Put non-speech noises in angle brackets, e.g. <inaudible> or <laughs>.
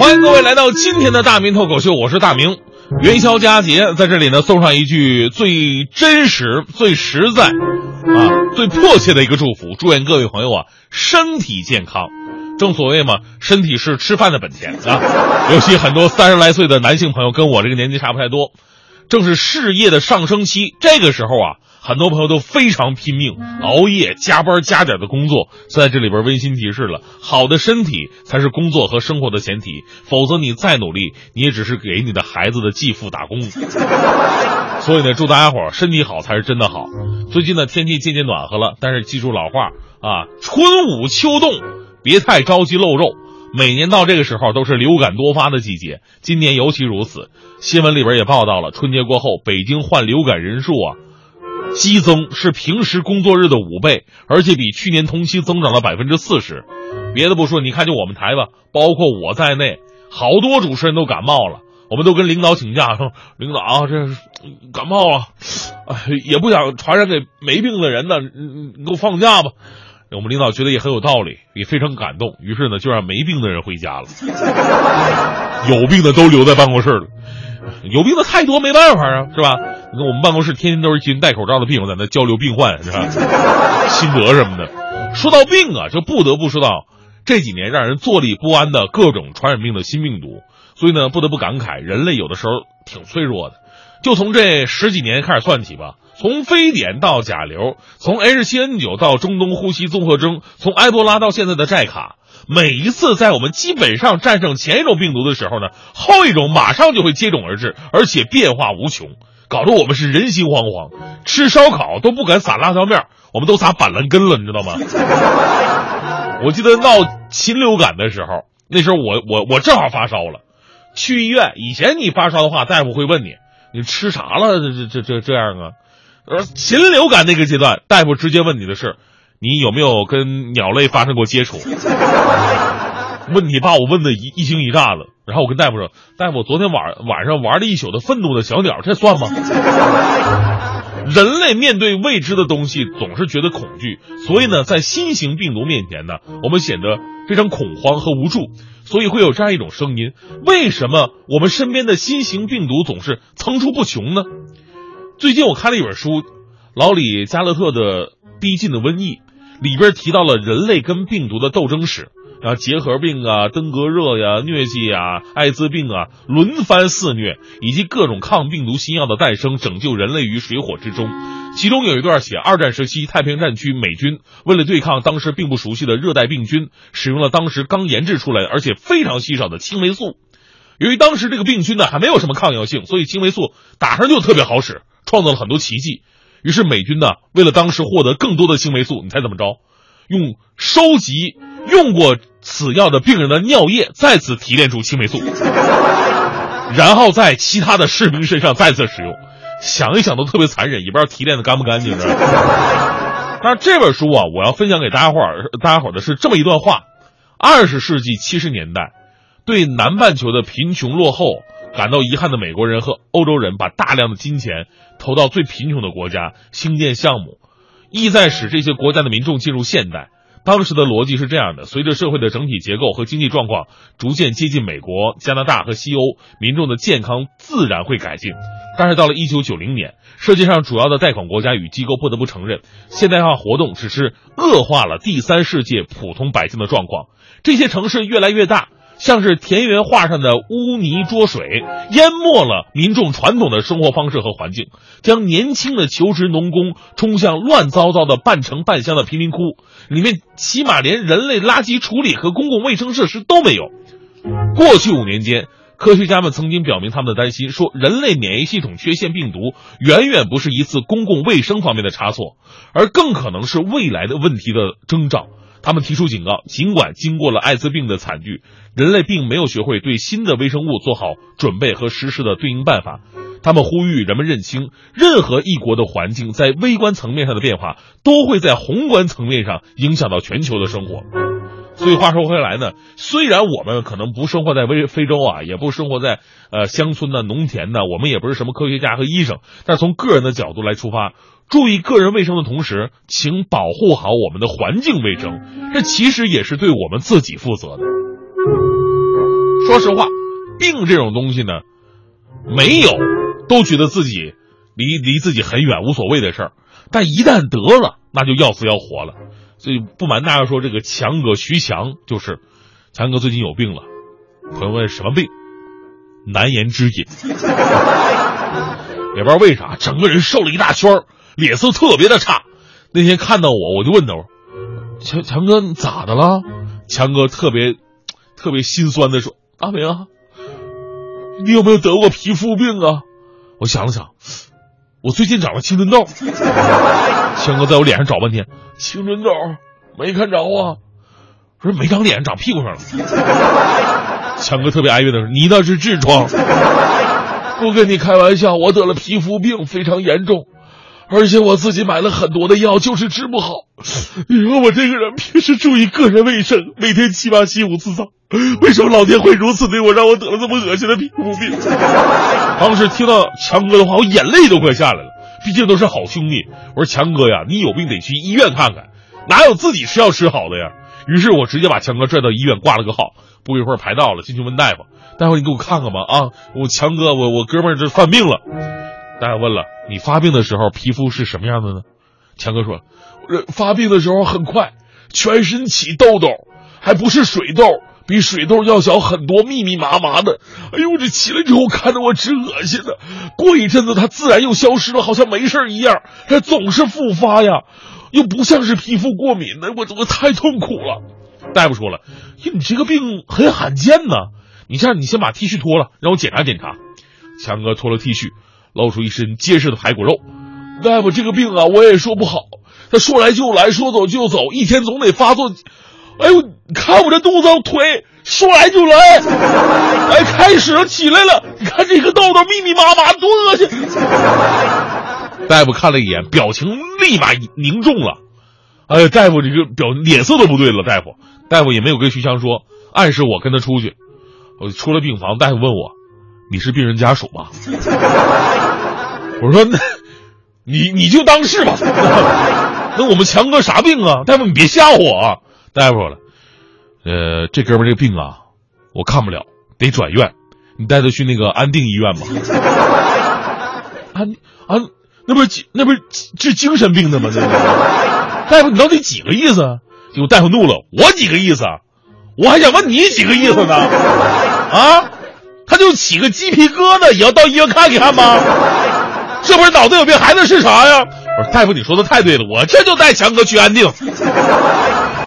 欢迎各位来到今天的大明脱口秀，我是大明。元宵佳节，在这里呢，送上一句最真实、最实在、啊最迫切的一个祝福，祝愿各位朋友啊身体健康。正所谓嘛，身体是吃饭的本钱啊。尤其很多三十来岁的男性朋友，跟我这个年纪差不太多，正是事业的上升期，这个时候啊，很多朋友都非常拼命，熬夜、加班加点的工作。在这里边温馨提示了，好的身体才是工作和生活的前提，否则你再努力，你也只是给你的孩子的继父打工。<laughs> 所以呢，祝大家伙儿身体好才是真的好。最近呢，天气渐渐暖和了，但是记住老话啊，春捂秋冻，别太着急露肉。每年到这个时候都是流感多发的季节，今年尤其如此。新闻里边也报道了，春节过后，北京患流感人数啊激增是平时工作日的五倍，而且比去年同期增长了百分之四十。别的不说，你看就我们台吧，包括我在内，好多主持人都感冒了。我们都跟领导请假说，领导啊，这感冒了，哎，也不想传染给没病的人呢，你你给我放假吧。我们领导觉得也很有道理，也非常感动，于是呢，就让没病的人回家了，<laughs> 有病的都留在办公室了。有病的太多，没办法啊，是吧？你看我们办公室天天都是一群戴口罩的病友在那交流病患，是吧？心得什么的。说到病啊，就不得不说到这几年让人坐立不安的各种传染病的新病毒，所以呢，不得不感慨，人类有的时候挺脆弱的。就从这十几年开始算起吧，从非典到甲流，从 H7N9 到中东呼吸综合征，从埃博拉到现在的寨卡，每一次在我们基本上战胜前一种病毒的时候呢，后一种马上就会接踵而至，而且变化无穷，搞得我们是人心惶惶，吃烧烤都不敢撒辣椒面，我们都撒板蓝根了，你知道吗？<laughs> 我记得闹禽流感的时候，那时候我我我正好发烧了，去医院。以前你发烧的话，大夫会问你你吃啥了，这这这这样啊？而禽流感那个阶段，大夫直接问你的是你有没有跟鸟类发生过接触。<laughs> <laughs> 问题把我问的一一惊一乍的，然后我跟大夫说：“大夫，昨天晚晚上玩了一宿的愤怒的小鸟，这算吗？” <laughs> 人类面对未知的东西总是觉得恐惧，所以呢，在新型病毒面前呢，我们显得非常恐慌和无助。所以会有这样一种声音：为什么我们身边的新型病毒总是层出不穷呢？最近我看了一本书，老李加勒特的《逼近的瘟疫》，里边提到了人类跟病毒的斗争史。啊，结核病啊，登革热呀，疟疾啊，艾滋病啊，轮番肆虐，以及各种抗病毒新药的诞生，拯救人类于水火之中。其中有一段写，二战时期太平战区美军为了对抗当时并不熟悉的热带病菌，使用了当时刚研制出来而且非常稀少的青霉素。由于当时这个病菌呢还没有什么抗药性，所以青霉素打上就特别好使，创造了很多奇迹。于是美军呢为了当时获得更多的青霉素，你猜怎么着？用收集用过此药的病人的尿液再次提炼出青霉素，然后在其他的士兵身上再次使用。想一想都特别残忍，也不知道提炼的干不干净。但是这本书啊，我要分享给大家伙儿，大家伙儿的是这么一段话：二十世纪七十年代，对南半球的贫穷落后感到遗憾的美国人和欧洲人，把大量的金钱投到最贫穷的国家兴建项目。意在使这些国家的民众进入现代。当时的逻辑是这样的：随着社会的整体结构和经济状况逐渐接近美国、加拿大和西欧，民众的健康自然会改进。但是到了一九九零年，世界上主要的贷款国家与机构不得不承认，现代化活动只是恶化了第三世界普通百姓的状况。这些城市越来越大。像是田园画上的污泥浊水，淹没了民众传统的生活方式和环境，将年轻的求职农工冲向乱糟糟的半城半乡的贫民窟，里面起码连人类垃圾处理和公共卫生设施都没有。过去五年间，科学家们曾经表明他们的担心，说人类免疫系统缺陷病毒远远不是一次公共卫生方面的差错，而更可能是未来的问题的征兆。他们提出警告：尽管经过了艾滋病的惨剧，人类并没有学会对新的微生物做好准备和实施的对应办法。他们呼吁人们认清，任何一国的环境在微观层面上的变化，都会在宏观层面上影响到全球的生活。所以话说回来呢，虽然我们可能不生活在非非洲啊，也不生活在呃乡村的农田呢，我们也不是什么科学家和医生，但从个人的角度来出发。注意个人卫生的同时，请保护好我们的环境卫生，这其实也是对我们自己负责的。说实话，病这种东西呢，没有都觉得自己离离自己很远，无所谓的事儿。但一旦得了，那就要死要活了。所以不瞒大家说，这个强哥徐强就是强哥最近有病了。朋友问什么病？难言之隐。<laughs> 也不知道为啥，整个人瘦了一大圈脸色特别的差。那天看到我，我就问他：“强强哥，你咋的了？”强哥特别特别心酸的说：“阿明，你有没有得过皮肤病啊？”我想了想。我最近长了青春痘，<laughs> 强哥在我脸上找半天，青春痘没看着啊，说没长脸上长屁股上了。强哥特别哀怨的说：“你那是痔疮，不跟你开玩笑，我得了皮肤病，非常严重，而且我自己买了很多的药，就是治不好。你说我这个人平时注意个人卫生，每天七八洗五次澡。” <laughs> 为什么老天会如此对我，让我得了这么恶心的皮肤病？<laughs> 当时听到强哥的话，我眼泪都快下来了。毕竟都是好兄弟，我说强哥呀，你有病得去医院看看，哪有自己吃药吃好的呀？于是我直接把强哥拽到医院挂了个号。不一会儿排到了，进去问大夫：“大夫，你给我看看吧，啊，我强哥，我我哥们儿这犯病了。”大夫问了：“你发病的时候皮肤是什么样的呢？”强哥说：“这发病的时候很快，全身起痘痘，还不是水痘。”比水痘要小很多，密密麻麻的。哎呦，这起来之后看着我直恶心的。过一阵子它自然又消失了，好像没事一样。它总是复发呀，又不像是皮肤过敏的，我我太痛苦了。大夫说了，你这个病很罕见呢。你这样，你先把 T 恤脱了，让我检查检查。强哥脱了 T 恤，露出一身结实的排骨肉。大夫，这个病啊，我也说不好。他说来就来，说走就走，一天总得发作。哎呦，你看我这肚子腿，说来就来，<laughs> 哎，开始了，起来了。你看这个痘痘密密麻麻，多恶心！大夫看了一眼，表情立马凝重了。哎呀，大夫这个表脸色都不对了。大夫，大夫也没有跟徐强说，暗示我跟他出去。我出了病房，大夫问我：“你是病人家属吗？”我说：“那，你你就当是吧。那我们强哥啥病啊？大夫，你别吓唬我。”大夫了，呃，这哥们这个病啊，我看不了，得转院。你带他去那个安定医院吧。<laughs> 安安，那不是那不是治精神病的吗？那个大夫，你到底几个意思？结果大夫怒了，我几个意思？我还想问你几个意思呢？啊，他就起个鸡皮疙瘩，也要到医院看一看吗？这不是脑子有病还能是啥呀？我说大夫，你说的太对了，我这就带强哥去安定。